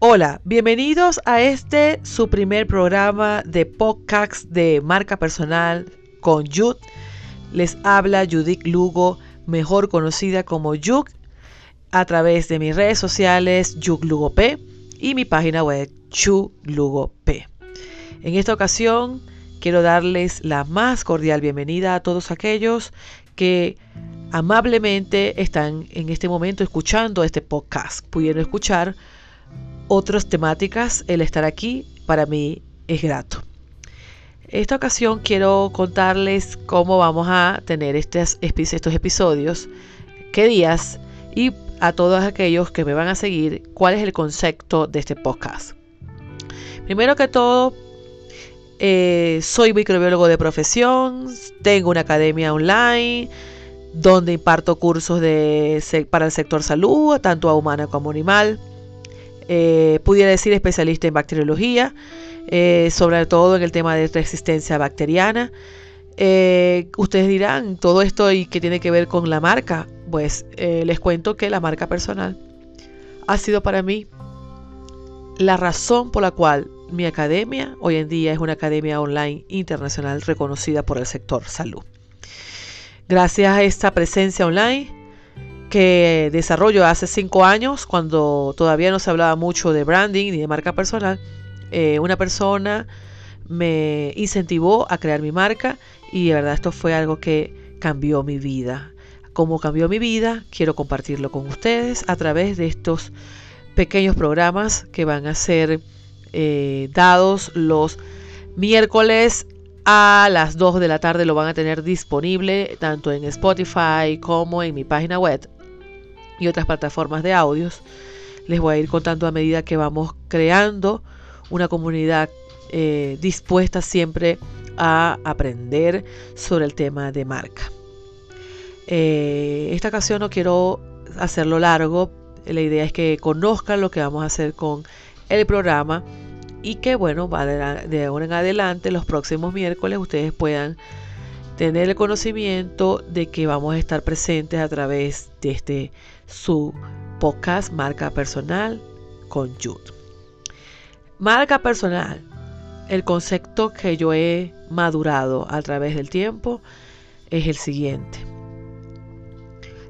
Hola, bienvenidos a este su primer programa de podcast de marca personal con Yud. Les habla Judith Lugo, mejor conocida como Yug, a través de mis redes sociales Yug Lugo P y mi página web Chu Lugo P. En esta ocasión quiero darles la más cordial bienvenida a todos aquellos que amablemente están en este momento escuchando este podcast, pudiendo escuchar otras temáticas, el estar aquí para mí es grato. Esta ocasión quiero contarles cómo vamos a tener estos, estos episodios, qué días y a todos aquellos que me van a seguir cuál es el concepto de este podcast. Primero que todo, eh, soy microbiólogo de profesión, tengo una academia online donde imparto cursos para el sector salud, tanto a humana como animal. Eh, pudiera decir especialista en bacteriología, eh, sobre todo en el tema de resistencia bacteriana. Eh, ustedes dirán, todo esto y que tiene que ver con la marca. Pues les cuento que la marca personal ha sido para mí la razón por la cual mi academia hoy en día es una academia online internacional reconocida por el sector salud. Gracias a esta presencia online, que desarrollo hace cinco años, cuando todavía no se hablaba mucho de branding ni de marca personal, eh, una persona me incentivó a crear mi marca y de verdad esto fue algo que cambió mi vida. Como cambió mi vida, quiero compartirlo con ustedes a través de estos pequeños programas que van a ser eh, dados los miércoles a las 2 de la tarde lo van a tener disponible tanto en Spotify como en mi página web y otras plataformas de audios. Les voy a ir contando a medida que vamos creando una comunidad eh, dispuesta siempre a aprender sobre el tema de marca. Eh, esta ocasión no quiero hacerlo largo, la idea es que conozcan lo que vamos a hacer con el programa y que bueno, de ahora en adelante, los próximos miércoles, ustedes puedan tener el conocimiento de que vamos a estar presentes a través de este su podcast Marca Personal con Jude. Marca personal, el concepto que yo he madurado a través del tiempo es el siguiente.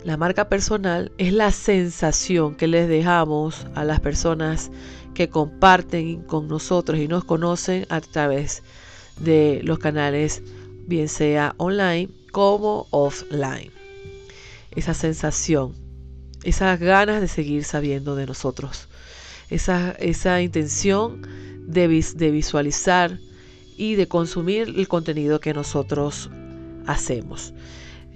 La marca personal es la sensación que les dejamos a las personas que comparten con nosotros y nos conocen a través de los canales, bien sea online como offline. Esa sensación esas ganas de seguir sabiendo de nosotros, esa, esa intención de, de visualizar y de consumir el contenido que nosotros hacemos.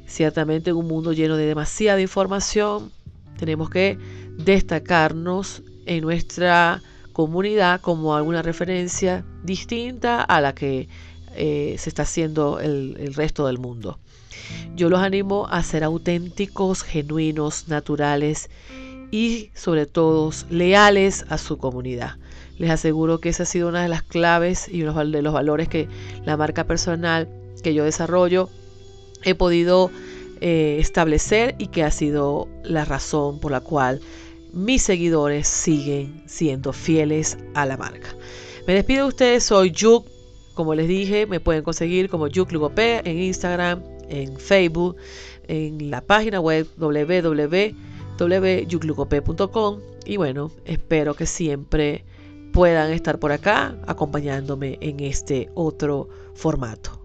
Ciertamente en un mundo lleno de demasiada información, tenemos que destacarnos en nuestra comunidad como alguna referencia distinta a la que eh, se está haciendo el, resto del mundo. Yo los animo a ser auténticos, genuinos, naturales y sobre todo leales a su comunidad. Les aseguro que esa ha sido una de las claves y uno de los valores que la marca personal que yo desarrollo he podido eh, establecer y que ha sido la razón por la cual mis seguidores siguen siendo fieles a la marca. Me despido de ustedes, soy Yuk. Como les dije, me pueden conseguir como Yuk Lugopé en Instagram, en Facebook, en la página web www.yuclucope.com y bueno, espero que siempre puedan estar por acá acompañándome en este otro formato.